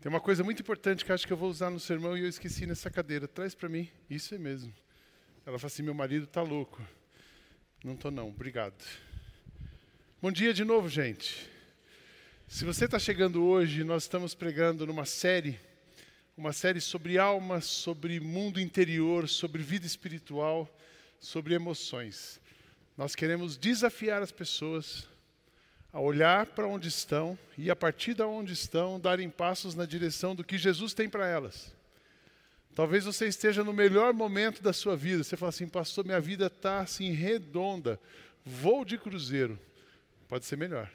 Tem uma coisa muito importante que acho que eu vou usar no sermão e eu esqueci nessa cadeira. Traz para mim. Isso é mesmo. Ela fala assim: meu marido está louco. Não estou não. Obrigado. Bom dia de novo, gente. Se você está chegando hoje, nós estamos pregando numa série, uma série sobre alma, sobre mundo interior, sobre vida espiritual, sobre emoções. Nós queremos desafiar as pessoas a olhar para onde estão e, a partir de onde estão, darem passos na direção do que Jesus tem para elas. Talvez você esteja no melhor momento da sua vida. Você fala assim, pastor, minha vida está assim redonda. Voo de cruzeiro. Pode ser melhor.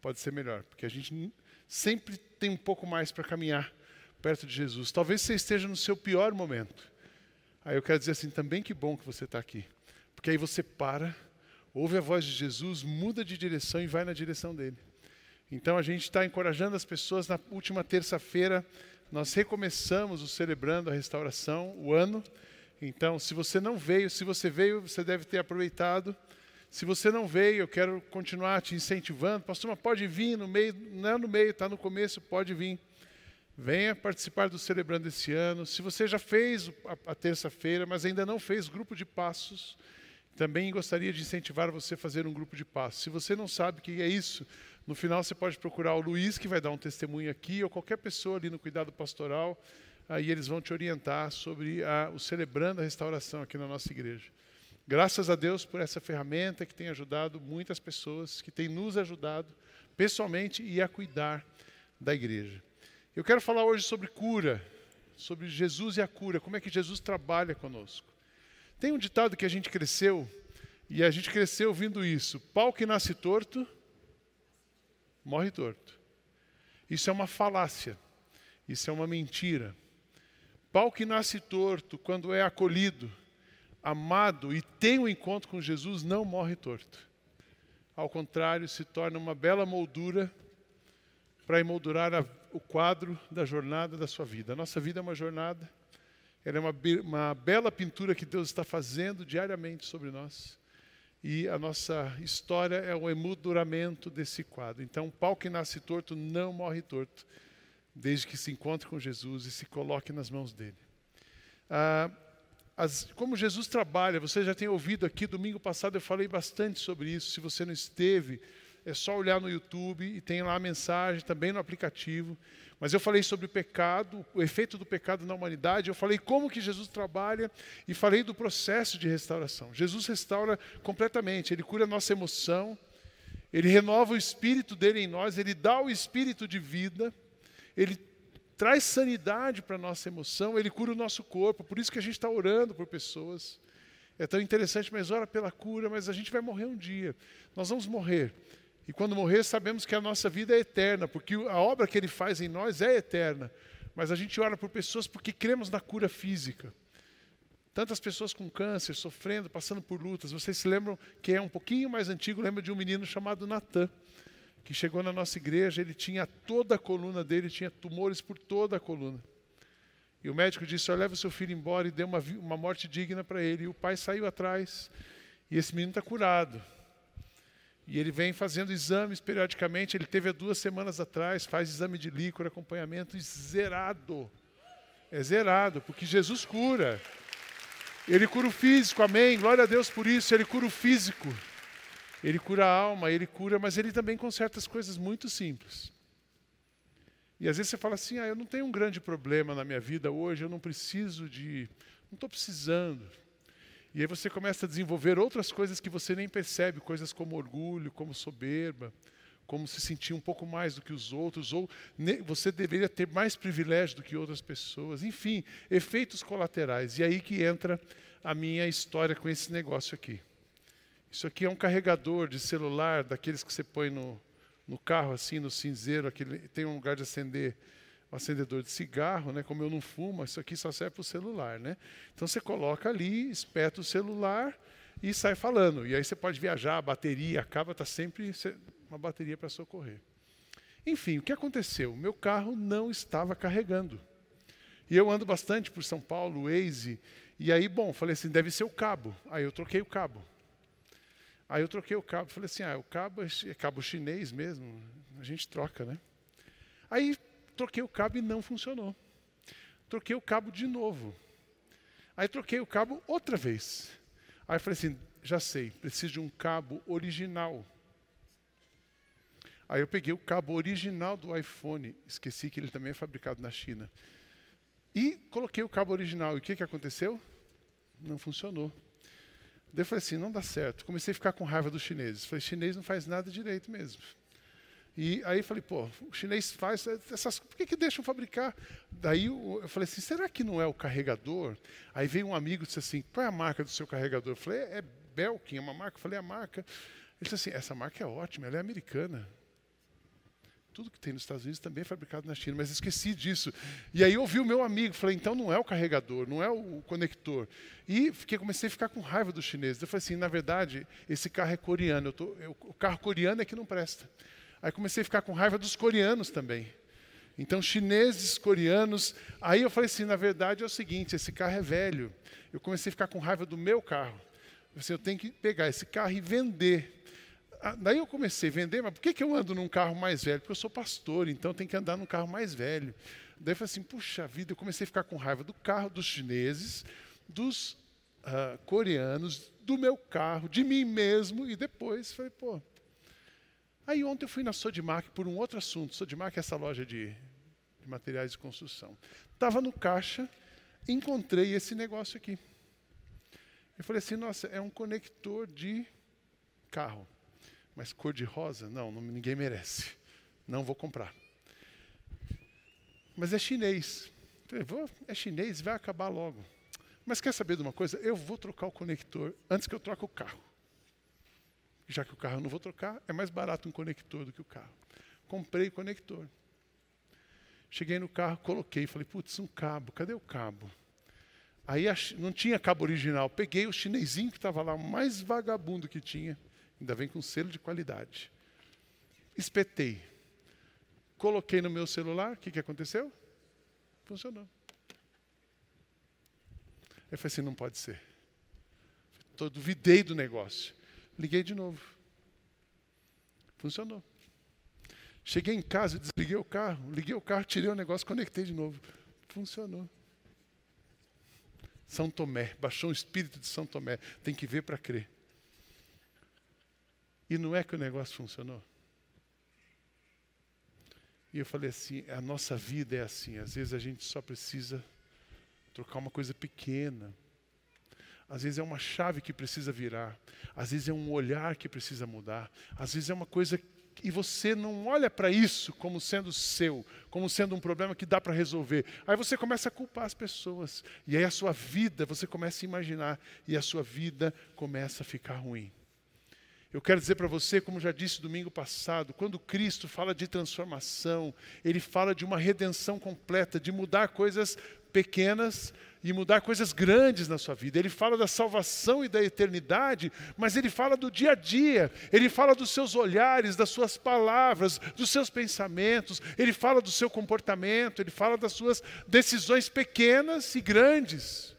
Pode ser melhor, porque a gente sempre tem um pouco mais para caminhar perto de Jesus. Talvez você esteja no seu pior momento. Aí eu quero dizer assim, também que bom que você está aqui. Porque aí você para, ouve a voz de Jesus, muda de direção e vai na direção dele. Então a gente está encorajando as pessoas. Na última terça-feira, nós recomeçamos o Celebrando a Restauração, o ano. Então, se você não veio, se você veio, você deve ter aproveitado. Se você não veio, eu quero continuar te incentivando. Pastor, mas pode vir no meio, não é no meio, está no começo, pode vir. Venha participar do Celebrando esse ano. Se você já fez a, terça-feira, mas ainda não fez grupo de passos, também gostaria de incentivar você a fazer um grupo de passos. Se você não sabe o que é isso, no final você pode procurar o Luiz, que vai dar um testemunho aqui, ou qualquer pessoa ali no cuidado pastoral, aí eles vão te orientar sobre a, o Celebrando a Restauração aqui na nossa igreja. Graças a Deus por essa ferramenta que tem ajudado muitas pessoas, que tem nos ajudado pessoalmente e a cuidar da igreja. Eu quero falar hoje sobre cura, sobre Jesus e a cura, como é que Jesus trabalha conosco. Tem um ditado que a gente cresceu, e a gente cresceu ouvindo isso: pau que nasce torto, morre torto. Isso é uma falácia, isso é uma mentira. Pau que nasce torto, quando é acolhido, amado e tem o um encontro com Jesus, não morre torto. Ao contrário, se torna uma bela moldura para emoldurar a, o quadro da jornada da sua vida. A nossa vida é uma jornada, ela é uma, uma bela pintura que Deus está fazendo diariamente sobre nós. E a nossa história é o emolduramento desse quadro. Então, o pau que nasce torto não morre torto, desde que se encontre com Jesus e se coloque nas mãos dele. Ah, as, como Jesus trabalha, você já tem ouvido aqui, domingo passado eu falei bastante sobre isso. Se você não esteve, é só olhar no YouTube e tem lá a mensagem, também no aplicativo. Mas eu falei sobre o pecado, o efeito do pecado na humanidade, eu falei como que Jesus trabalha e falei do processo de restauração. Jesus restaura completamente, ele cura a nossa emoção, ele renova o espírito dele em nós, ele dá o espírito de vida, ele traz sanidade para a nossa emoção, ele cura o nosso corpo, por isso que a gente está orando por pessoas. É tão interessante, mas ora pela cura, mas a gente vai morrer um dia. Nós vamos morrer. E quando morrer, sabemos que a nossa vida é eterna, porque a obra que ele faz em nós é eterna. Mas a gente ora por pessoas porque cremos na cura física. Tantas pessoas com câncer, sofrendo, passando por lutas. Vocês se lembram, quem é um pouquinho mais antigo, lembra de um menino chamado Natan, que chegou na nossa igreja, ele tinha toda a coluna dele, tinha tumores por toda a coluna. E o médico disse: oh, leva o seu filho embora e dê uma, uma morte digna para ele. E o pai saiu atrás, e esse menino está curado. E ele vem fazendo exames periodicamente. Ele teve há duas semanas atrás, faz exame de líquor, acompanhamento, zerado. É zerado, porque Jesus cura. Ele cura o físico, amém. Glória a Deus por isso. Ele cura o físico. Ele cura a alma, ele cura, mas ele também conserta as coisas muito simples. E às vezes você fala assim: ah, eu não tenho um grande problema na minha vida hoje, eu não preciso de. Não estou precisando. E aí você começa a desenvolver outras coisas que você nem percebe, coisas como orgulho, como soberba, como se sentir um pouco mais do que os outros, ou você deveria ter mais privilégio do que outras pessoas. Enfim, efeitos colaterais. E aí que entra a minha história com esse negócio aqui. Isso aqui é um carregador de celular, daqueles que você põe no, no carro, assim, no cinzeiro, aquele, tem um lugar de acender um acendedor de cigarro, né? Como eu não fumo, isso aqui só serve para o celular, né? Então você coloca ali, espeta o celular e sai falando. E aí você pode viajar, a bateria acaba, está sempre uma bateria para socorrer. Enfim, o que aconteceu? O meu carro não estava carregando. E eu ando bastante por São Paulo, Waze, e aí, bom, falei assim, deve ser o cabo. Aí eu troquei o cabo. Aí eu troquei o cabo, falei assim, ah, o cabo é, é cabo chinês mesmo, a gente troca, né? Aí troquei o cabo e não funcionou. Troquei o cabo de novo. Aí troquei o cabo outra vez. Aí falei assim, já sei, preciso de um cabo original. Aí eu peguei o cabo original do iPhone, esqueci que ele também é fabricado na China. E coloquei o cabo original. E o que, que aconteceu? Não funcionou. Daí eu falei assim, não dá certo. Comecei a ficar com raiva dos chineses. Falei, chinês não faz nada direito mesmo. E aí falei, pô, o chinês faz essas, por que, que deixam fabricar? Daí eu, falei assim, será que não é o carregador? Aí veio um amigo e disse assim, qual é a marca do seu carregador? Eu falei, é, é Belkin, é uma marca. Eu falei, é a marca. Ele disse assim, essa marca é ótima, ela é americana. Tudo que tem nos Estados Unidos também é fabricado na China, mas esqueci disso. E aí ouvi o meu amigo, falei, então não é o carregador, não é o conector. E fiquei, comecei a ficar com raiva dos chineses. Eu falei assim, na verdade, esse carro é coreano. Tô, eu, o carro coreano é que não presta. Aí comecei a ficar com raiva dos coreanos também. Então, chineses, coreanos. Aí eu falei assim: na verdade é o seguinte, esse carro é velho. Eu comecei a ficar com raiva do meu carro. Eu, assim, eu tenho que pegar esse carro e vender. Ah, daí eu comecei a vender, mas por que, que eu ando num carro mais velho? Porque eu sou pastor, então tem que andar num carro mais velho. Daí eu falei assim: puxa vida, eu comecei a ficar com raiva do carro dos chineses, dos uh, coreanos, do meu carro, de mim mesmo, e depois falei: pô, Aí ontem eu fui na Sodimac por um outro assunto. Sodimac é essa loja de, de materiais de construção. Estava no caixa, encontrei esse negócio aqui. Eu falei assim, nossa, é um conector de carro. Mas cor de rosa? Não, não ninguém merece. Não vou comprar. Mas é chinês. Falei, vou, é chinês, vai acabar logo. Mas quer saber de uma coisa? Eu vou trocar o conector antes que eu troque o carro já que o carro eu não vou trocar, é mais barato um conector do que o carro. Comprei o conector. Cheguei no carro, coloquei, falei, putz, um cabo, cadê o cabo? Aí não tinha cabo original, peguei o chinesinho que estava lá, o mais vagabundo que tinha, ainda vem com selo de qualidade. Espetei. Coloquei no meu celular, o que, que aconteceu? Funcionou. Eu falei assim, não pode ser. Eu duvidei do negócio. Liguei de novo. Funcionou. Cheguei em casa, desliguei o carro, liguei o carro, tirei o negócio, conectei de novo. Funcionou. São Tomé, baixou o espírito de São Tomé. Tem que ver para crer. E não é que o negócio funcionou. E eu falei assim: a nossa vida é assim. Às vezes a gente só precisa trocar uma coisa pequena, às vezes é uma chave que precisa virar. Às vezes é um olhar que precisa mudar. Às vezes é uma coisa e você não olha para isso como sendo seu, como sendo um problema que dá para resolver. Aí você começa a culpar as pessoas. E aí a sua vida, você começa a imaginar, e a sua vida começa a ficar ruim. Eu quero dizer para você, como já disse domingo passado, quando Cristo fala de transformação, ele fala de uma redenção completa, de mudar coisas pequenas e mudar coisas grandes na sua vida. Ele fala da salvação e da eternidade, mas ele fala do dia a dia, ele fala dos seus olhares, das suas palavras, dos seus pensamentos, ele fala do seu comportamento, ele fala das suas decisões pequenas e grandes.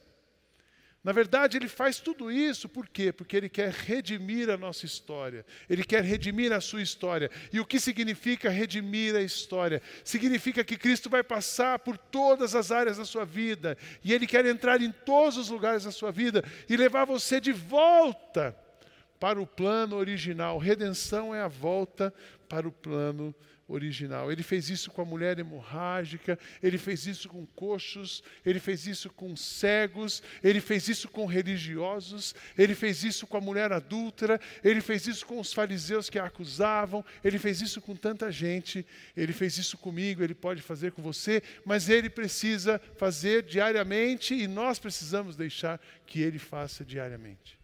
Na verdade, ele faz tudo isso por quê? Porque ele quer redimir a nossa história. Ele quer redimir a sua história. E o que significa redimir a história? Significa que Cristo vai passar por todas as áreas da sua vida. E ele quer entrar em todos os lugares da sua vida e levar você de volta para o plano original. Redenção é a volta para o plano original. Ele fez isso com a mulher hemorrágica, ele fez isso com coxos, ele fez isso com cegos, ele fez isso com religiosos, ele fez isso com a mulher adúltera, ele fez isso com os fariseus que a acusavam, ele fez isso com tanta gente, ele fez isso comigo, ele pode fazer com você, mas ele precisa fazer diariamente e nós precisamos deixar que ele faça diariamente.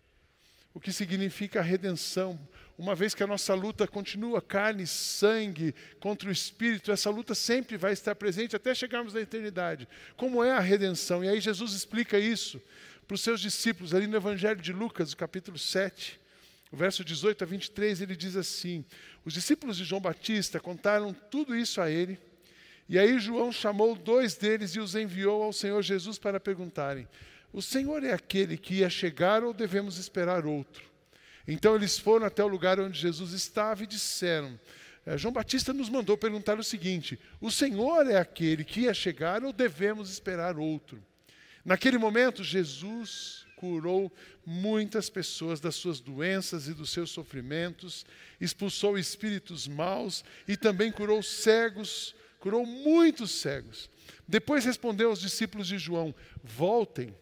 O que significa a redenção, uma vez que a nossa luta continua carne sangue contra o espírito, essa luta sempre vai estar presente até chegarmos na eternidade. Como é a redenção? E aí Jesus explica isso para os seus discípulos, ali no Evangelho de Lucas, capítulo 7, verso 18 a 23, ele diz assim: Os discípulos de João Batista contaram tudo isso a ele. E aí João chamou dois deles e os enviou ao Senhor Jesus para perguntarem: O Senhor é aquele que ia chegar ou devemos esperar outro? Então eles foram até o lugar onde Jesus estava e disseram: é, João Batista nos mandou perguntar o seguinte: O Senhor é aquele que ia chegar ou devemos esperar outro? Naquele momento, Jesus curou muitas pessoas das suas doenças e dos seus sofrimentos, expulsou espíritos maus e também curou cegos, curou muitos cegos. Depois respondeu aos discípulos de João: Voltem,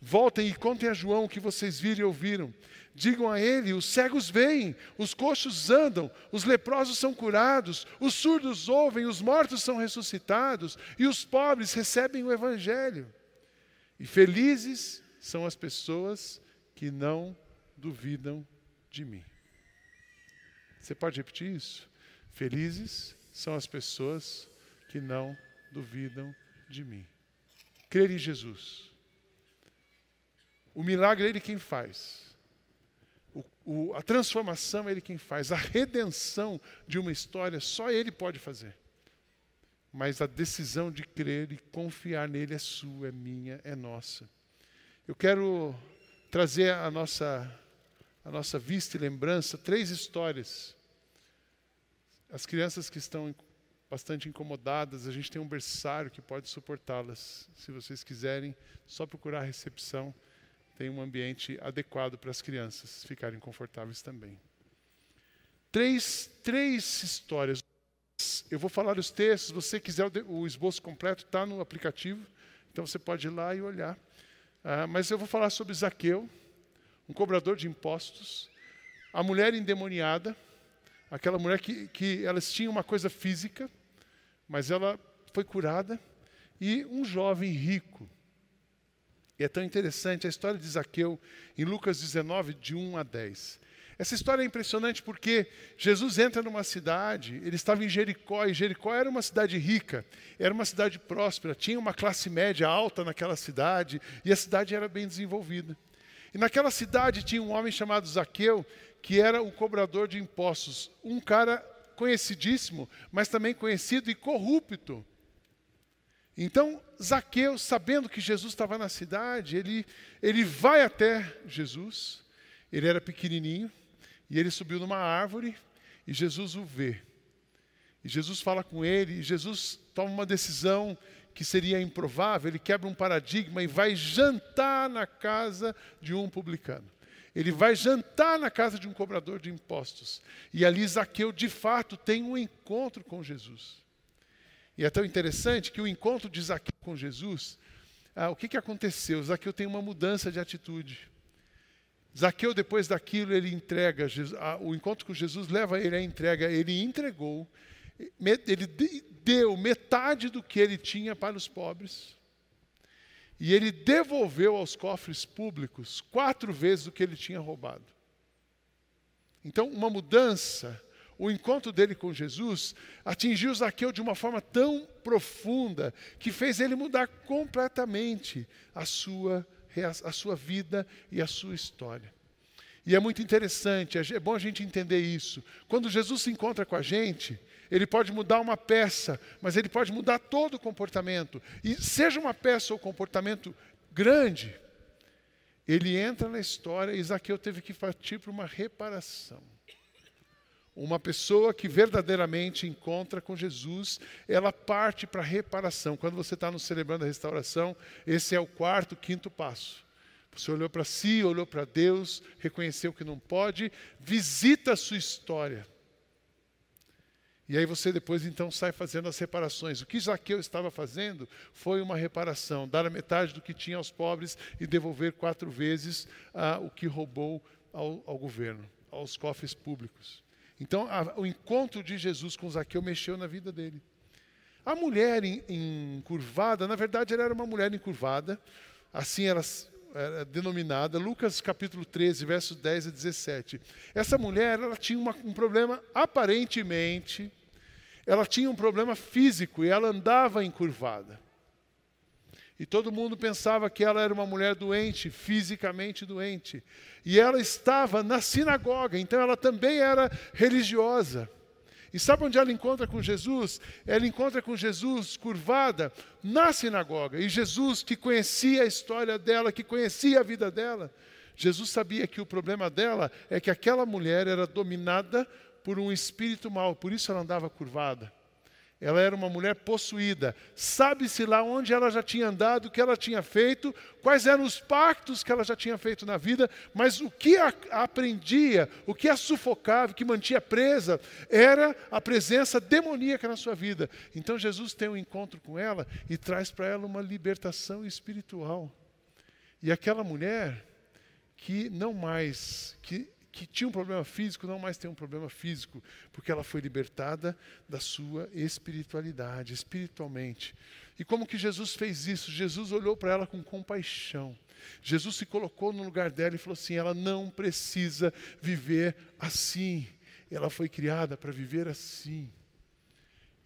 voltem e contem a João o que vocês viram e ouviram. Digam a ele: os cegos veem, os coxos andam, os leprosos são curados, os surdos ouvem, os mortos são ressuscitados e os pobres recebem o evangelho. E felizes são as pessoas que não duvidam de mim. Você pode repetir isso? Felizes são as pessoas que não duvidam de mim. Crer em Jesus. O milagre é Ele quem faz. O, o, a transformação é Ele quem faz. A redenção de uma história só Ele pode fazer. Mas a decisão de crer e confiar nele é sua, é minha, é nossa. Eu quero trazer a nossa, a nossa vista e lembrança três histórias. As crianças que estão bastante incomodadas, a gente tem um berçário que pode suportá-las. Se vocês quiserem, só procurar a recepção tem um ambiente adequado para as crianças ficarem confortáveis também. Três, três histórias. Eu vou falar os textos, se você quiser o, esboço completo, está no aplicativo, então você pode ir lá e olhar. Ah, mas eu vou falar sobre Zaqueu, um cobrador de impostos, a mulher endemoniada, aquela mulher que, que elas tinham uma coisa física, mas ela foi curada, e um jovem rico e é tão interessante a história de Zaqueu em Lucas 19, de 1 a 10. Essa história é impressionante porque Jesus entra numa cidade, ele estava em Jericó, e Jericó era uma cidade rica, era uma cidade próspera, tinha uma classe média alta naquela cidade, e a cidade era bem desenvolvida. E naquela cidade tinha um homem chamado Zaqueu, que era o cobrador de impostos, um cara conhecidíssimo, mas também conhecido e corrupto. Então, Zaqueu, sabendo que Jesus estava na cidade, ele, ele vai até Jesus. Ele era pequenininho e ele subiu numa árvore e Jesus o vê. E Jesus fala com ele, e Jesus toma uma decisão que seria improvável, ele quebra um paradigma e vai jantar na casa de um publicano. Ele vai jantar na casa de um cobrador de impostos. E ali Zaqueu, de fato, tem um encontro com Jesus. E é tão interessante que o encontro de Zaqueu com Jesus, ah, o que, que aconteceu? Zaqueu tem uma mudança de atitude. Zaqueu, depois daquilo, ele entrega, ah, o encontro com Jesus leva ele à entrega, ele entregou, ele deu metade do que ele tinha para os pobres. E ele devolveu aos cofres públicos quatro vezes o que ele tinha roubado. Então, uma mudança o encontro dele com Jesus atingiu Zaqueu de uma forma tão profunda que fez ele mudar completamente a sua, a sua vida e a sua história. E é muito interessante, é bom a gente entender isso. Quando Jesus se encontra com a gente, ele pode mudar uma peça, mas ele pode mudar todo o comportamento. E seja uma peça ou comportamento grande, ele entra na história e Zaqueu teve que partir para uma reparação. Uma pessoa que verdadeiramente encontra com Jesus, ela parte para a reparação. Quando você está no celebrando a restauração, esse é o quarto, quinto passo. Você olhou para si, olhou para Deus, reconheceu que não pode, visita a sua história. E aí você depois então sai fazendo as reparações. O que Zaqueu estava fazendo foi uma reparação, dar a metade do que tinha aos pobres e devolver quatro vezes ah, o que roubou ao, ao, governo, aos cofres públicos. Então a, o encontro de Jesus com Zaqueu mexeu na vida dele. A mulher encurvada, na verdade, ela era uma mulher encurvada, assim ela era denominada, Lucas capítulo 13, versos 10 a 17. Essa mulher, ela tinha uma, um problema, aparentemente, ela tinha um problema físico e ela andava encurvada. E todo mundo pensava que ela era uma mulher doente, fisicamente doente. E ela estava na sinagoga, então ela também era religiosa. E sabe onde ela encontra com Jesus? Ela encontra com Jesus curvada na sinagoga. E Jesus, que conhecia a história dela, que conhecia a vida dela, Jesus sabia que o problema dela é que aquela mulher era dominada por um espírito mau, por isso ela andava curvada. Ela era uma mulher possuída. Sabe-se lá onde ela já tinha andado, o que ela tinha feito, quais eram os pactos que ela já tinha feito na vida, mas o que a, aprendia, o que a sufocava, o que mantinha presa, era a presença demoníaca na sua vida. Então Jesus tem um encontro com ela e traz para ela uma libertação espiritual. E aquela mulher que não mais, que que tinha um problema físico não mais tem um problema físico, porque ela foi libertada da sua espiritualidade, espiritualmente. E como que Jesus fez isso? Jesus olhou para ela com compaixão. Jesus se colocou no lugar dela e falou assim: ela não precisa viver assim. Ela foi criada para viver assim.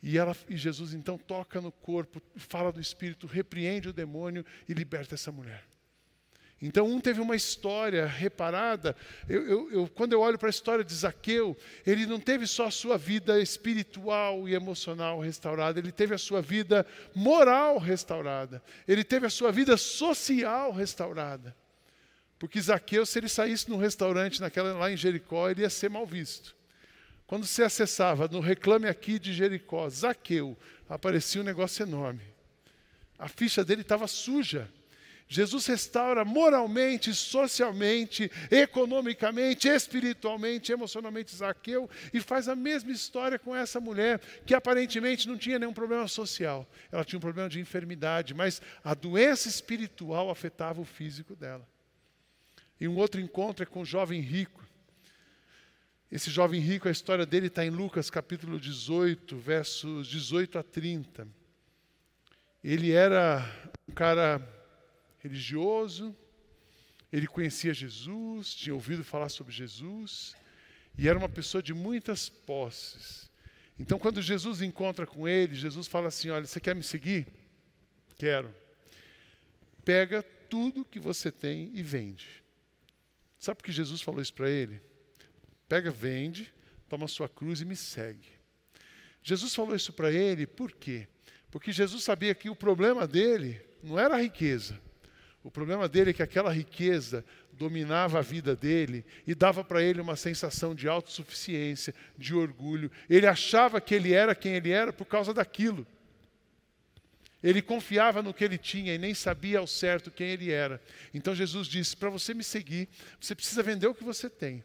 E, ela, e Jesus então toca no corpo, fala do Espírito, repreende o demônio e liberta essa mulher. Então, um teve uma história reparada. Eu, eu, eu, quando eu olho para a história de Zaqueu, ele não teve só a sua vida espiritual e emocional restaurada, ele teve a sua vida moral restaurada, ele teve a sua vida social restaurada. Porque Zaqueu, se ele saísse num restaurante naquela, lá em Jericó, ele ia ser mal visto. Quando você acessava no Reclame Aqui de Jericó, Zaqueu, aparecia um negócio enorme. A ficha dele estava suja. Jesus restaura moralmente, socialmente, economicamente, espiritualmente, emocionalmente Zaqueu e faz a mesma história com essa mulher que aparentemente não tinha nenhum problema social. Ela tinha um problema de enfermidade, mas a doença espiritual afetava o físico dela. E um outro encontro é com o jovem rico. Esse jovem rico, a história dele está em Lucas capítulo 18, versos 18 a 30. Ele era um cara religioso, ele conhecia Jesus, tinha ouvido falar sobre Jesus, e era uma pessoa de muitas posses. Então, quando Jesus encontra com ele, Jesus fala assim: Olha, você quer me seguir? Quero. Pega tudo que você tem e vende. Sabe por que Jesus falou isso para ele? Pega, vende, toma sua cruz e me segue. Jesus falou isso para ele por quê? Porque Jesus sabia que o problema dele não era a riqueza, o problema dele é que aquela riqueza dominava a vida dele e dava para ele uma sensação de autossuficiência, de orgulho. Ele achava que ele era quem ele era por causa daquilo. Ele confiava no que ele tinha e nem sabia ao certo quem ele era. Então Jesus disse: para você me seguir, você precisa vender o que você tem.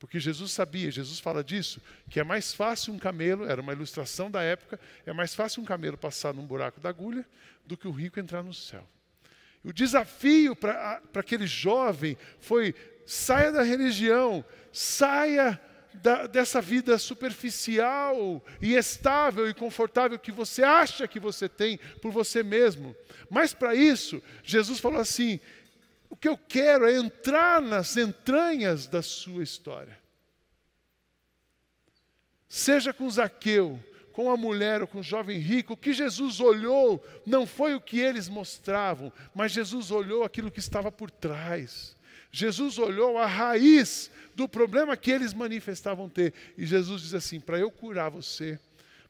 Porque Jesus sabia, Jesus fala disso, que é mais fácil um camelo, era uma ilustração da época, é mais fácil um camelo passar num buraco da agulha do que o rico entrar no céu. O desafio para aquele jovem foi: saia da religião, saia da, dessa vida superficial e estável e confortável que você acha que você tem por você mesmo. Mas para isso, Jesus falou assim: o que eu quero é entrar nas entranhas da sua história. Seja com Zaqueu, com a mulher ou com o jovem rico, o que Jesus olhou não foi o que eles mostravam, mas Jesus olhou aquilo que estava por trás. Jesus olhou a raiz do problema que eles manifestavam ter. E Jesus diz assim: para eu curar você,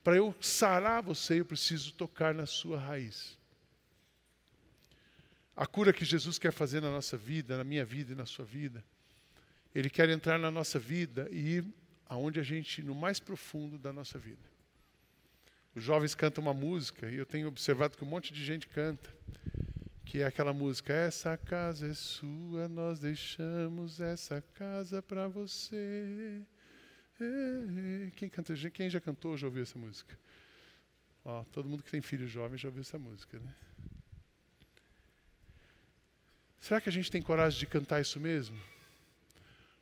para eu sarar você, eu preciso tocar na sua raiz. A cura que Jesus quer fazer na nossa vida, na minha vida e na sua vida, Ele quer entrar na nossa vida e ir aonde a gente, no mais profundo da nossa vida. Os jovens cantam uma música, e eu tenho observado que um monte de gente canta, que é aquela música: Essa casa é sua, nós deixamos essa casa para você. Quem, canta, quem já cantou já ouviu essa música? Ó, todo mundo que tem filho jovem já ouviu essa música, né? Será que a gente tem coragem de cantar isso mesmo?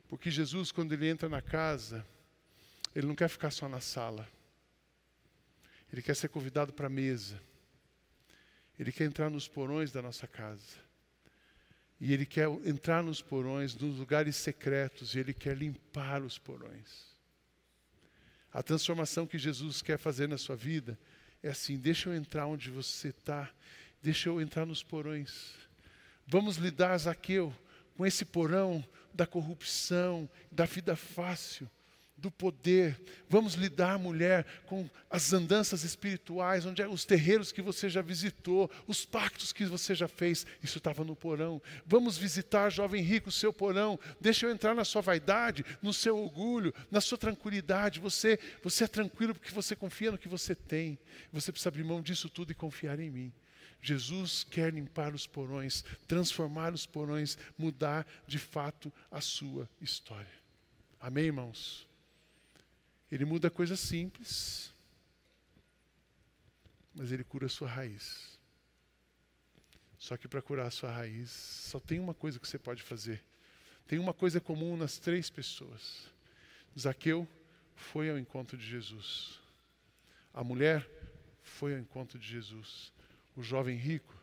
Porque Jesus, quando ele entra na casa, ele não quer ficar só na sala. Ele quer ser convidado para a mesa. Ele quer entrar nos porões da nossa casa. E ele quer entrar nos porões, nos lugares secretos, e ele quer limpar os porões. A transformação que Jesus quer fazer na sua vida é assim: deixa eu entrar onde você está, deixa eu entrar nos porões. Vamos lidar, Zaqueu, com esse porão da corrupção, da vida fácil do poder. Vamos lidar, mulher, com as andanças espirituais, onde é os terreiros que você já visitou, os pactos que você já fez. Isso estava no porão. Vamos visitar, jovem rico, o seu porão. Deixa eu entrar na sua vaidade, no seu orgulho, na sua tranquilidade. Você, você é tranquilo porque você confia no que você tem. Você precisa abrir mão disso tudo e confiar em mim. Jesus quer limpar os porões, transformar os porões, mudar de fato a sua história. Amém, irmãos? Ele muda coisas simples, mas ele cura a sua raiz. Só que para curar a sua raiz, só tem uma coisa que você pode fazer. Tem uma coisa comum nas três pessoas. Zaqueu foi ao encontro de Jesus. A mulher foi ao encontro de Jesus. O jovem rico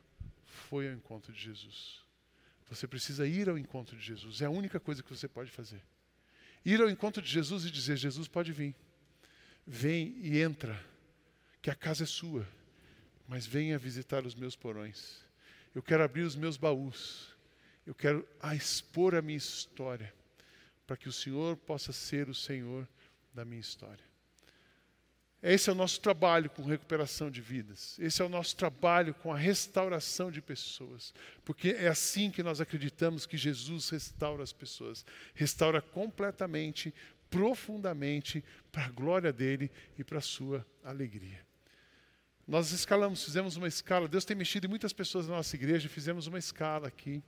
foi ao encontro de Jesus. Você precisa ir ao encontro de Jesus. É a única coisa que você pode fazer ir ao encontro de Jesus e dizer: Jesus pode vir. Vem e entra, que a casa é sua, mas venha visitar os meus porões. Eu quero abrir os meus baús. Eu quero expor a minha história, para que o Senhor possa ser o Senhor da minha história. Esse é o nosso trabalho com recuperação de vidas. Esse é o nosso trabalho com a restauração de pessoas. Porque é assim que nós acreditamos que Jesus restaura as pessoas. Restaura completamente, profundamente, para a glória dele e para a sua alegria. Nós escalamos, fizemos uma escala. Deus tem mexido em muitas pessoas na nossa igreja, fizemos uma escala aqui.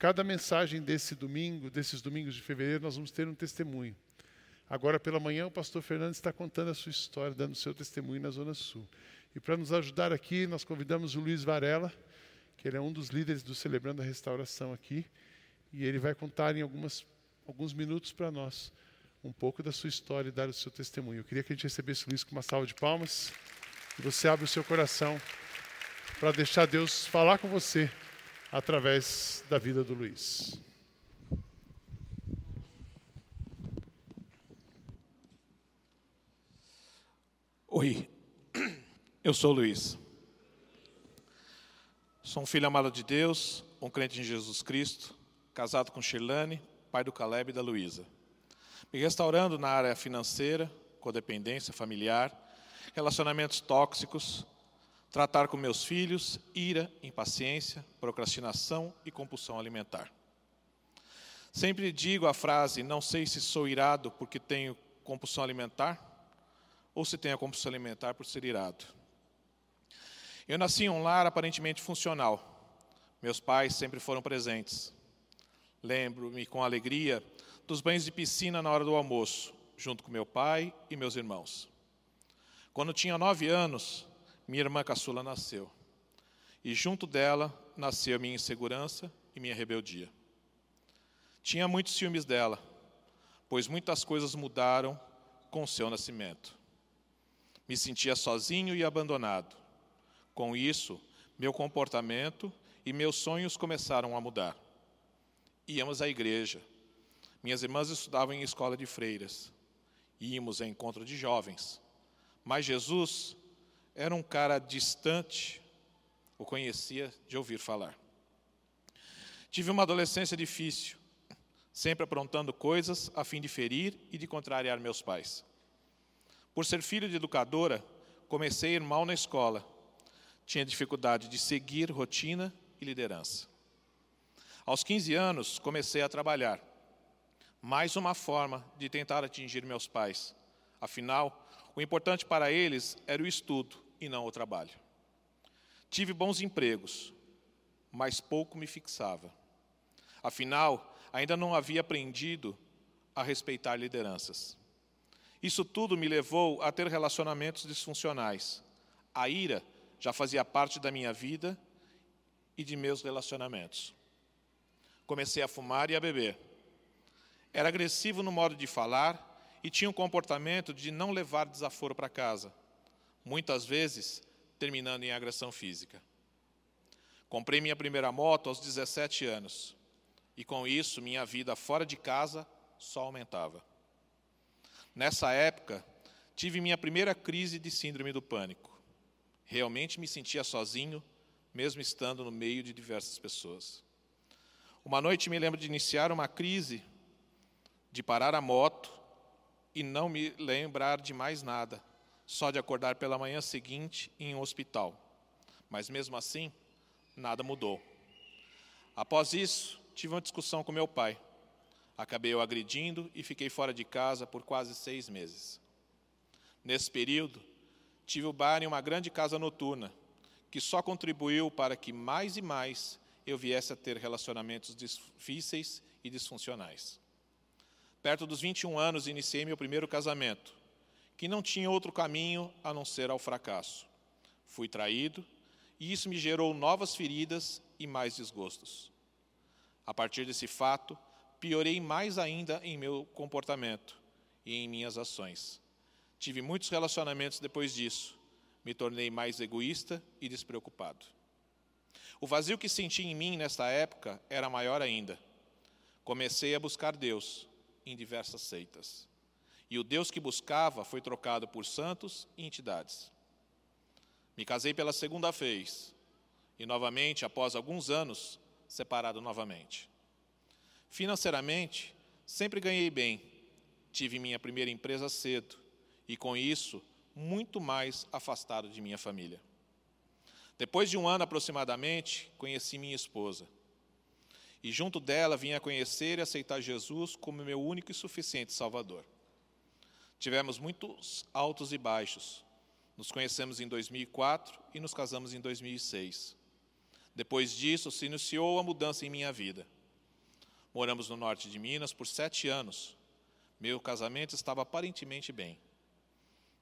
Cada mensagem desse domingo, desses domingos de fevereiro, nós vamos ter um testemunho. Agora pela manhã o pastor Fernando está contando a sua história, dando o seu testemunho na Zona Sul. E para nos ajudar aqui, nós convidamos o Luiz Varela, que ele é um dos líderes do Celebrando a Restauração aqui, e ele vai contar em algumas, alguns minutos para nós um pouco da sua história e dar o seu testemunho. Eu queria que a gente recebesse o Luiz com uma salva de palmas, e você abre o seu coração para deixar Deus falar com você através da vida do Luiz. Oi, eu sou Luiz. Sou um filho amado de Deus, um crente em Jesus Cristo, casado com Shirlane, pai do Caleb e da Luísa. Me restaurando na área financeira, codependência familiar, relacionamentos tóxicos, tratar com meus filhos, ira, impaciência, procrastinação e compulsão alimentar. Sempre digo a frase: não sei se sou irado porque tenho compulsão alimentar ou se tem a compulsão alimentar por ser irado. Eu nasci em um lar aparentemente funcional. Meus pais sempre foram presentes. Lembro-me com alegria dos banhos de piscina na hora do almoço, junto com meu pai e meus irmãos. Quando tinha nove anos, minha irmã caçula nasceu. E junto dela nasceu minha insegurança e minha rebeldia. Tinha muitos ciúmes dela, pois muitas coisas mudaram com o seu nascimento. Me sentia sozinho e abandonado. Com isso, meu comportamento e meus sonhos começaram a mudar. Íamos à igreja. Minhas irmãs estudavam em escola de freiras. Íamos a encontro de jovens. Mas Jesus era um cara distante, o conhecia de ouvir falar. Tive uma adolescência difícil, sempre aprontando coisas a fim de ferir e de contrariar meus pais. Por ser filho de educadora, comecei a ir mal na escola. Tinha dificuldade de seguir rotina e liderança. Aos 15 anos, comecei a trabalhar. Mais uma forma de tentar atingir meus pais. Afinal, o importante para eles era o estudo e não o trabalho. Tive bons empregos, mas pouco me fixava. Afinal, ainda não havia aprendido a respeitar lideranças. Isso tudo me levou a ter relacionamentos disfuncionais. A ira já fazia parte da minha vida e de meus relacionamentos. Comecei a fumar e a beber. Era agressivo no modo de falar e tinha um comportamento de não levar desaforo para casa, muitas vezes terminando em agressão física. Comprei minha primeira moto aos 17 anos e com isso minha vida fora de casa só aumentava. Nessa época, tive minha primeira crise de síndrome do pânico. Realmente me sentia sozinho, mesmo estando no meio de diversas pessoas. Uma noite me lembro de iniciar uma crise, de parar a moto e não me lembrar de mais nada, só de acordar pela manhã seguinte em um hospital. Mas mesmo assim, nada mudou. Após isso, tive uma discussão com meu pai. Acabei o agredindo e fiquei fora de casa por quase seis meses. Nesse período, tive o bar em uma grande casa noturna, que só contribuiu para que mais e mais eu viesse a ter relacionamentos difíceis e disfuncionais. Perto dos 21 anos, iniciei meu primeiro casamento, que não tinha outro caminho a não ser ao fracasso. Fui traído e isso me gerou novas feridas e mais desgostos. A partir desse fato, piorei mais ainda em meu comportamento e em minhas ações. Tive muitos relacionamentos depois disso. Me tornei mais egoísta e despreocupado. O vazio que senti em mim nesta época era maior ainda. Comecei a buscar Deus, em diversas seitas. E o Deus que buscava foi trocado por santos e entidades. Me casei pela segunda vez e, novamente, após alguns anos, separado novamente. Financeiramente, sempre ganhei bem. Tive minha primeira empresa cedo e, com isso, muito mais afastado de minha família. Depois de um ano aproximadamente, conheci minha esposa e junto dela vim a conhecer e aceitar Jesus como meu único e suficiente Salvador. Tivemos muitos altos e baixos. Nos conhecemos em 2004 e nos casamos em 2006. Depois disso, se iniciou a mudança em minha vida. Moramos no norte de Minas por sete anos. Meu casamento estava aparentemente bem.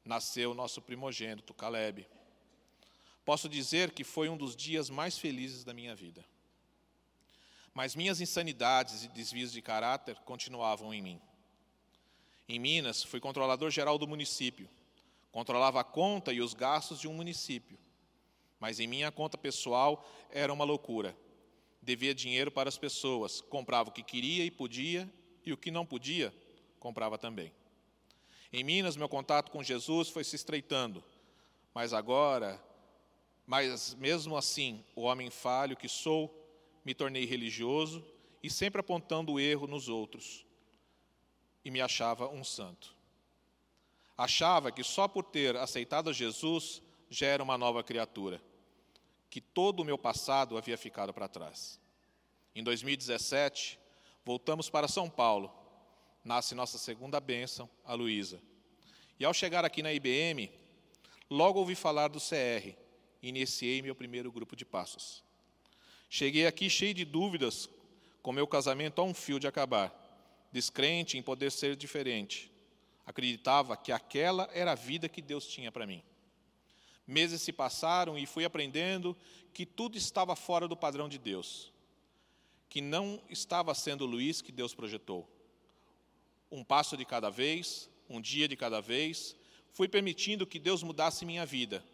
Nasceu nosso primogênito, Caleb. Posso dizer que foi um dos dias mais felizes da minha vida. Mas minhas insanidades e desvios de caráter continuavam em mim. Em Minas, fui controlador geral do município. Controlava a conta e os gastos de um município. Mas em minha conta pessoal era uma loucura. Devia dinheiro para as pessoas, comprava o que queria e podia, e o que não podia, comprava também. Em Minas, meu contato com Jesus foi se estreitando, mas agora, mas mesmo assim, o homem falho que sou, me tornei religioso e sempre apontando o erro nos outros. E me achava um santo. Achava que só por ter aceitado Jesus já era uma nova criatura, que todo o meu passado havia ficado para trás. Em 2017, voltamos para São Paulo. Nasce nossa segunda bênção, a Luísa. E ao chegar aqui na IBM, logo ouvi falar do CR e iniciei meu primeiro grupo de passos. Cheguei aqui cheio de dúvidas, com meu casamento a um fio de acabar, descrente em poder ser diferente. Acreditava que aquela era a vida que Deus tinha para mim. Meses se passaram e fui aprendendo que tudo estava fora do padrão de Deus, que não estava sendo o Luiz que Deus projetou. Um passo de cada vez, um dia de cada vez, fui permitindo que Deus mudasse minha vida,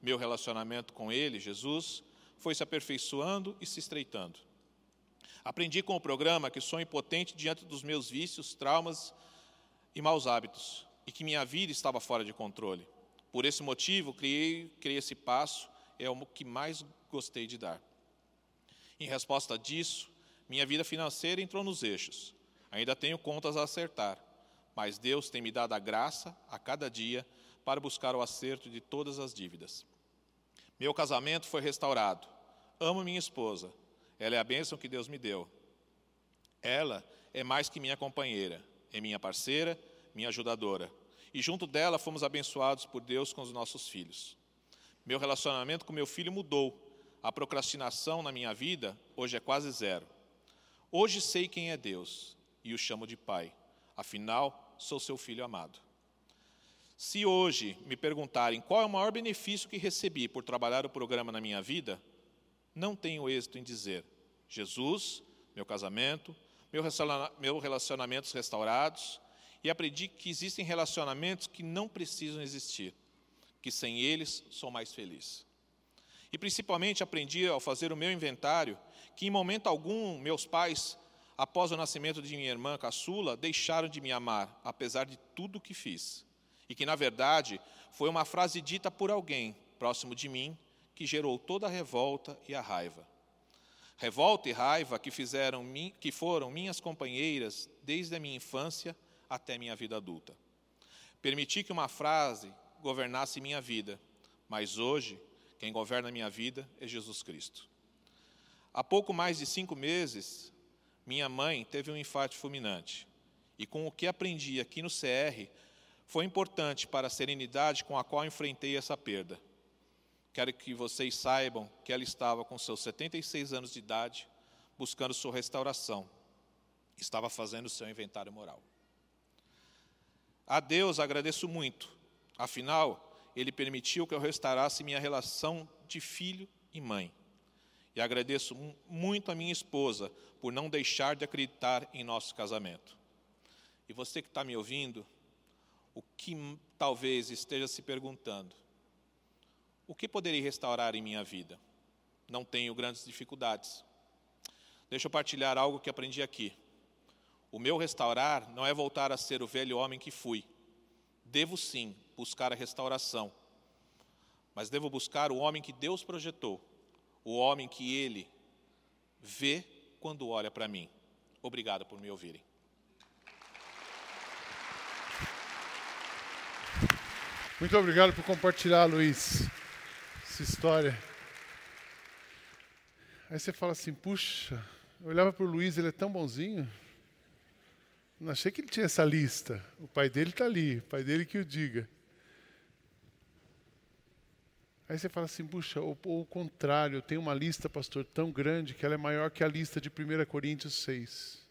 meu relacionamento com Ele, Jesus, foi se aperfeiçoando e se estreitando. Aprendi com o programa que sou impotente diante dos meus vícios, traumas e maus hábitos, e que minha vida estava fora de controle. Por esse motivo, criei, criei esse passo, é o que mais gostei de dar. Em resposta disso, minha vida financeira entrou nos eixos. Ainda tenho contas a acertar, mas Deus tem me dado a graça a cada dia para buscar o acerto de todas as dívidas. Meu casamento foi restaurado. Amo minha esposa. Ela é a bênção que Deus me deu. Ela é mais que minha companheira, é minha parceira, minha ajudadora. E junto dela fomos abençoados por Deus com os nossos filhos. Meu relacionamento com meu filho mudou. A procrastinação na minha vida hoje é quase zero. Hoje sei quem é Deus e o chamo de Pai. Afinal, sou seu filho amado. Se hoje me perguntarem qual é o maior benefício que recebi por trabalhar o programa na minha vida, não tenho êxito em dizer Jesus, meu casamento, meu relacionamentos restaurados, e aprendi que existem relacionamentos que não precisam existir, que sem eles sou mais feliz. E principalmente aprendi ao fazer o meu inventário que em momento algum meus pais, após o nascimento de minha irmã caçula, deixaram de me amar, apesar de tudo o que fiz. E que na verdade foi uma frase dita por alguém próximo de mim que gerou toda a revolta e a raiva. Revolta e raiva que fizeram que foram minhas companheiras desde a minha infância até minha vida adulta. Permiti que uma frase governasse minha vida, mas hoje quem governa minha vida é Jesus Cristo. Há pouco mais de cinco meses, minha mãe teve um infarto fulminante. E com o que aprendi aqui no CR, foi importante para a serenidade com a qual enfrentei essa perda. Quero que vocês saibam que ela estava com seus 76 anos de idade, buscando sua restauração. Estava fazendo seu inventário moral. A Deus agradeço muito, afinal, Ele permitiu que eu restaurasse minha relação de filho e mãe. E agradeço muito a minha esposa por não deixar de acreditar em nosso casamento. E você que está me ouvindo, o que talvez esteja se perguntando: o que poderia restaurar em minha vida? Não tenho grandes dificuldades. Deixa eu partilhar algo que aprendi aqui. O meu restaurar não é voltar a ser o velho homem que fui. Devo sim buscar a restauração, mas devo buscar o homem que Deus projetou, o homem que Ele vê quando olha para mim. Obrigado por me ouvirem. Muito obrigado por compartilhar, Luiz, essa história. Aí você fala assim, puxa, eu olhava para o Luiz, ele é tão bonzinho. Não achei que ele tinha essa lista. O pai dele está ali, o pai dele que o diga. Aí você fala assim, puxa, ou, ou o contrário, eu tenho uma lista, pastor, tão grande que ela é maior que a lista de 1 Coríntios 6.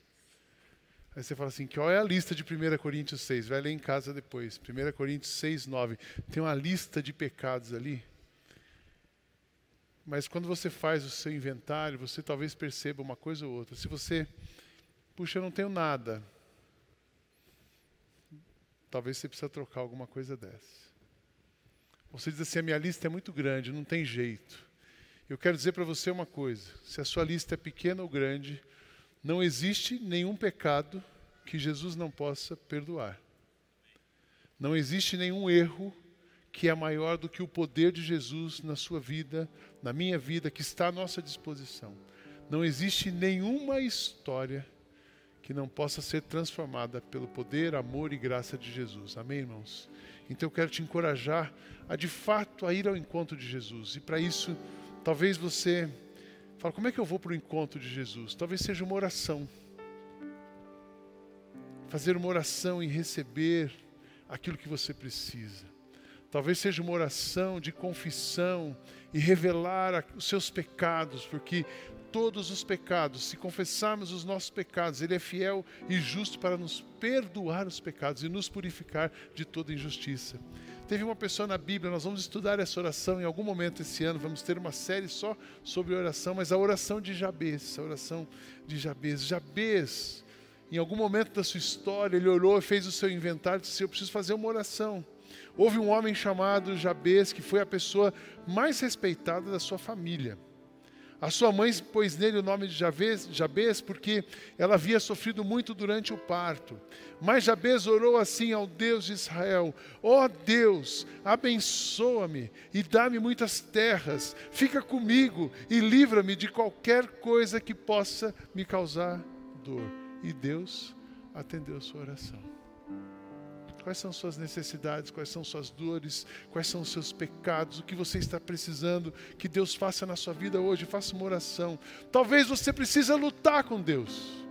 Aí você fala assim, que olha a lista de 1 Coríntios 6, vai ler em casa depois. 1 Coríntios 6, 9. Tem uma lista de pecados ali. Mas quando você faz o seu inventário, você talvez perceba uma coisa ou outra. Se você, puxa, eu não tenho nada, talvez você precisa trocar alguma coisa dessa. Você diz assim: a minha lista é muito grande, não tem jeito. Eu quero dizer para você uma coisa: se a sua lista é pequena ou grande, não existe nenhum pecado que Jesus não possa perdoar. Não existe nenhum erro que é maior do que o poder de Jesus na sua vida, na minha vida, que está à nossa disposição. Não existe nenhuma história que não possa ser transformada pelo poder, amor e graça de Jesus. Amém, irmãos? Então eu quero te encorajar a de fato a ir ao encontro de Jesus. E para isso, talvez você fale, como é que eu vou para o encontro de Jesus? Talvez seja uma oração. Fazer uma oração e receber aquilo que você precisa. Talvez seja uma oração de confissão e revelar os seus pecados, porque todos os pecados, se confessarmos os nossos pecados, Ele é fiel e justo para nos perdoar os pecados e nos purificar de toda injustiça. Teve uma pessoa na Bíblia, nós vamos estudar essa oração em algum momento esse ano, vamos ter uma série só sobre oração, mas a oração de Jabez, a oração de Jabez. Jabez, em algum momento da sua história, ele orou e fez o seu inventário e disse: Eu preciso fazer uma oração. Houve um homem chamado Jabez, que foi a pessoa mais respeitada da sua família. A sua mãe pôs nele o nome de Jabez, Jabez porque ela havia sofrido muito durante o parto. Mas Jabez orou assim ao Deus de Israel: Ó oh Deus, abençoa-me e dá-me muitas terras, fica comigo e livra-me de qualquer coisa que possa me causar dor. E Deus atendeu sua oração. Quais são suas necessidades, quais são suas dores, quais são os seus pecados, o que você está precisando que Deus faça na sua vida hoje. Faça uma oração. Talvez você precise lutar com Deus.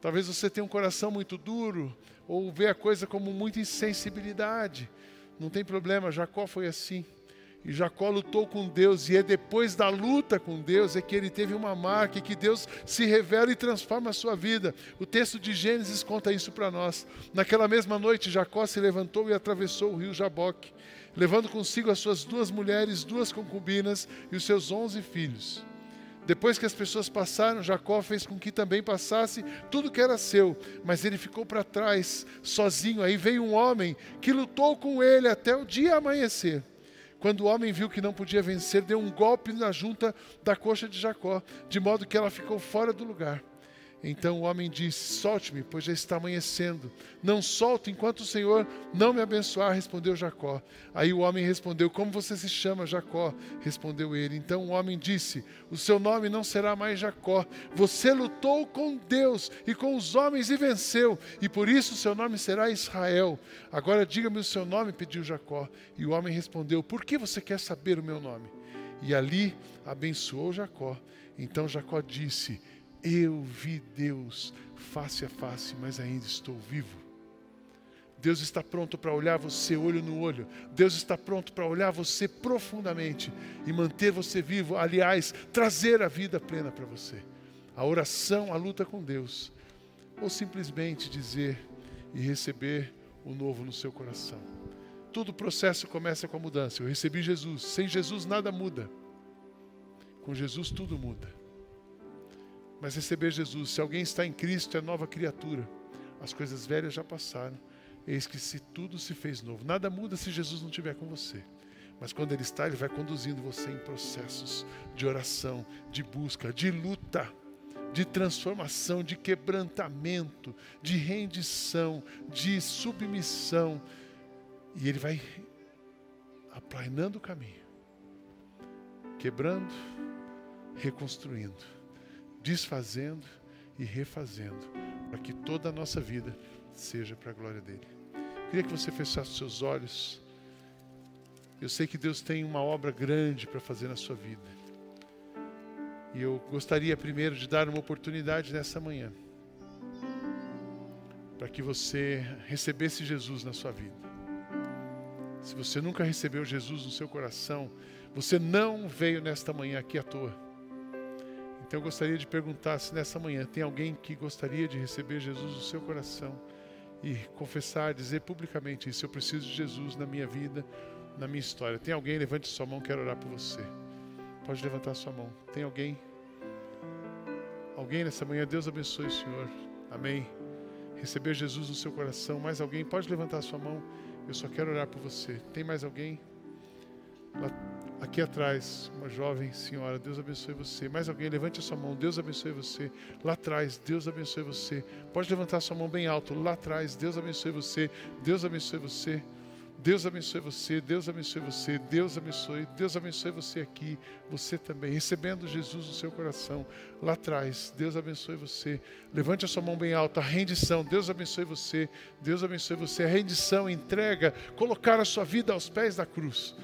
Talvez você tenha um coração muito duro ou vê a coisa como muita insensibilidade. Não tem problema, Jacó foi assim. E Jacó lutou com Deus, e é depois da luta com Deus é que ele teve uma marca, e que Deus se revela e transforma a sua vida. O texto de Gênesis conta isso para nós. Naquela mesma noite, Jacó se levantou e atravessou o rio Jaboque, levando consigo as suas duas mulheres, duas concubinas e os seus onze filhos. Depois que as pessoas passaram, Jacó fez com que também passasse tudo que era seu, mas ele ficou para trás, sozinho. Aí veio um homem que lutou com ele até o dia amanhecer. Quando o homem viu que não podia vencer, deu um golpe na junta da coxa de Jacó, de modo que ela ficou fora do lugar. Então o homem disse: Solte-me, pois já está amanhecendo. Não solto enquanto o Senhor não me abençoar, respondeu Jacó. Aí o homem respondeu: Como você se chama, Jacó? Respondeu ele. Então o homem disse: O seu nome não será mais Jacó. Você lutou com Deus e com os homens e venceu, e por isso o seu nome será Israel. Agora diga-me o seu nome, pediu Jacó. E o homem respondeu: Por que você quer saber o meu nome? E ali abençoou Jacó. Então Jacó disse: eu vi Deus face a face, mas ainda estou vivo. Deus está pronto para olhar você olho no olho. Deus está pronto para olhar você profundamente e manter você vivo. Aliás, trazer a vida plena para você. A oração, a luta com Deus. Ou simplesmente dizer e receber o novo no seu coração. Todo o processo começa com a mudança. Eu recebi Jesus. Sem Jesus nada muda. Com Jesus tudo muda mas receber Jesus. Se alguém está em Cristo, é nova criatura. As coisas velhas já passaram. Eis que se tudo se fez novo. Nada muda se Jesus não estiver com você. Mas quando Ele está, Ele vai conduzindo você em processos de oração, de busca, de luta, de transformação, de quebrantamento, de rendição, de submissão. E Ele vai aplanando o caminho, quebrando, reconstruindo desfazendo e refazendo, para que toda a nossa vida seja para a glória dele. Queria que você fechasse os seus olhos. Eu sei que Deus tem uma obra grande para fazer na sua vida. E eu gostaria primeiro de dar uma oportunidade nessa manhã para que você recebesse Jesus na sua vida. Se você nunca recebeu Jesus no seu coração, você não veio nesta manhã aqui à toa. Então eu gostaria de perguntar se nessa manhã tem alguém que gostaria de receber Jesus no seu coração e confessar, dizer publicamente isso. Eu preciso de Jesus na minha vida, na minha história. Tem alguém? Levante sua mão, quero orar por você. Pode levantar sua mão. Tem alguém? Alguém nessa manhã? Deus abençoe o Senhor. Amém. Receber Jesus no seu coração. Mais alguém? Pode levantar sua mão. Eu só quero orar por você. Tem mais alguém? Aqui atrás, uma jovem senhora, Deus abençoe você. Mais alguém, levante a sua mão, Deus abençoe você. Lá atrás, Deus abençoe você. Pode levantar sua mão bem alto. Lá atrás, Deus abençoe você. Deus abençoe você. Deus abençoe você, Deus abençoe você, Deus abençoe, Deus abençoe você aqui, você também, recebendo Jesus no seu coração, lá atrás, Deus abençoe você. Levante a sua mão bem alta, rendição, Deus abençoe você, Deus abençoe você, a rendição, entrega, colocar a sua vida aos pés da cruz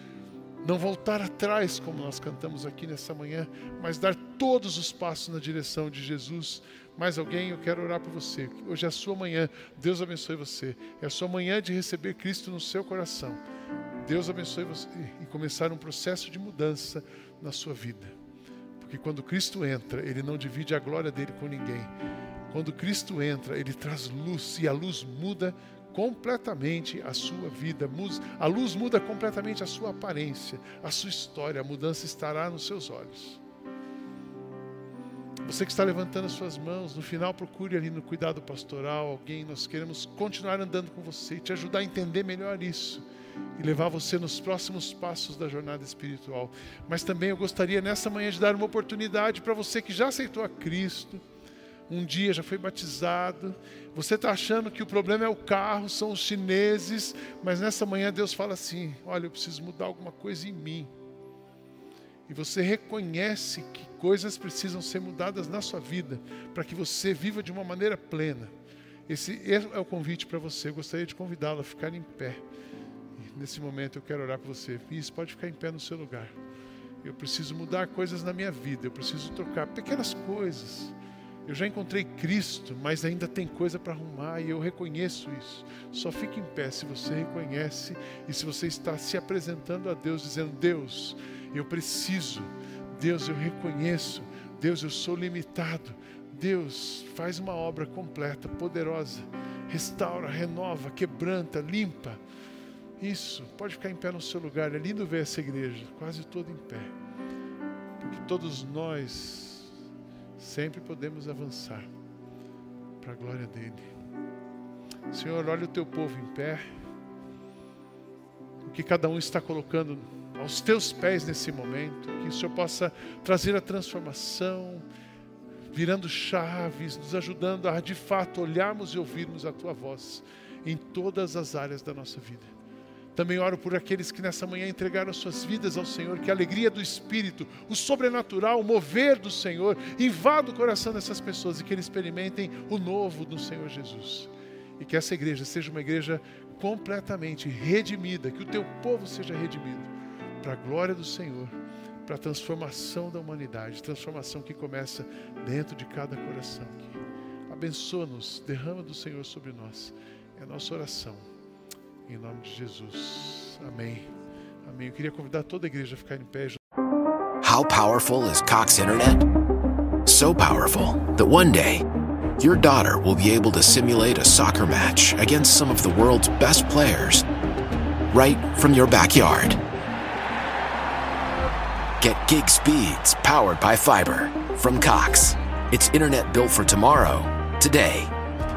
não voltar atrás, como nós cantamos aqui nessa manhã, mas dar todos os passos na direção de Jesus. Mais alguém, eu quero orar por você. Hoje é a sua manhã, Deus abençoe você. É a sua manhã de receber Cristo no seu coração. Deus abençoe você e começar um processo de mudança na sua vida. Porque quando Cristo entra, Ele não divide a glória dele com ninguém. Quando Cristo entra, Ele traz luz e a luz muda completamente a sua vida. A luz muda completamente a sua aparência, a sua história. A mudança estará nos seus olhos. Você que está levantando as suas mãos, no final procure ali no cuidado pastoral alguém. Nós queremos continuar andando com você te ajudar a entender melhor isso e levar você nos próximos passos da jornada espiritual. Mas também eu gostaria nessa manhã de dar uma oportunidade para você que já aceitou a Cristo um dia já foi batizado. Você está achando que o problema é o carro, são os chineses, mas nessa manhã Deus fala assim: olha, eu preciso mudar alguma coisa em mim. E você reconhece que coisas precisam ser mudadas na sua vida para que você viva de uma maneira plena. Esse é o convite para você. Eu gostaria de convidá-lo a ficar em pé. E nesse momento eu quero orar por você. Isso, pode ficar em pé no seu lugar. Eu preciso mudar coisas na minha vida. Eu preciso trocar pequenas coisas Eu já encontrei Cristo, mas ainda tem coisa para arrumar e eu reconheço isso. Só fique em pé se você reconhece e se você está se apresentando a Deus, dizendo: Deus, eu preciso. Deus, eu reconheço. Deus, eu sou limitado. Deus, faz uma obra completa, poderosa. Restaura, renova, quebranta, limpa. Isso, pode ficar em pé no seu lugar. É lindo ver essa igreja, quase toda em pé. Porque todos nós sempre podemos avançar para a glória dele. Senhor, olha o teu povo em pé, o que cada um está colocando aos teus pés nesse momento, que o Senhor possa trazer a transformação, virando chaves, nos ajudando a de fato olharmos e ouvirmos a tua voz em todas as áreas da nossa vida. Também oro por aqueles que nessa manhã entregaram suas vidas ao Senhor, que a alegria do Espírito, o sobrenatural, o mover do Senhor, invada o coração dessas pessoas e que eles experimentem o novo do Senhor Jesus. E que essa igreja seja uma igreja completamente redimida, que o teu povo seja redimido, para a glória do Senhor, para a transformação da humanidade, transformação que começa dentro de cada coração. Abençoa-nos, derrama do Senhor sobre nós. É a nossa oração em nome de Jesus. Amém. Amém. Eu queria convidar toda a igreja a ficar em pé. How powerful is Cox Internet? So powerful that one day your daughter will be able to simulate a soccer match against some of the world's best players right from your backyard. Get gig speeds powered by fiber from Cox. It's internet built for tomorrow, today.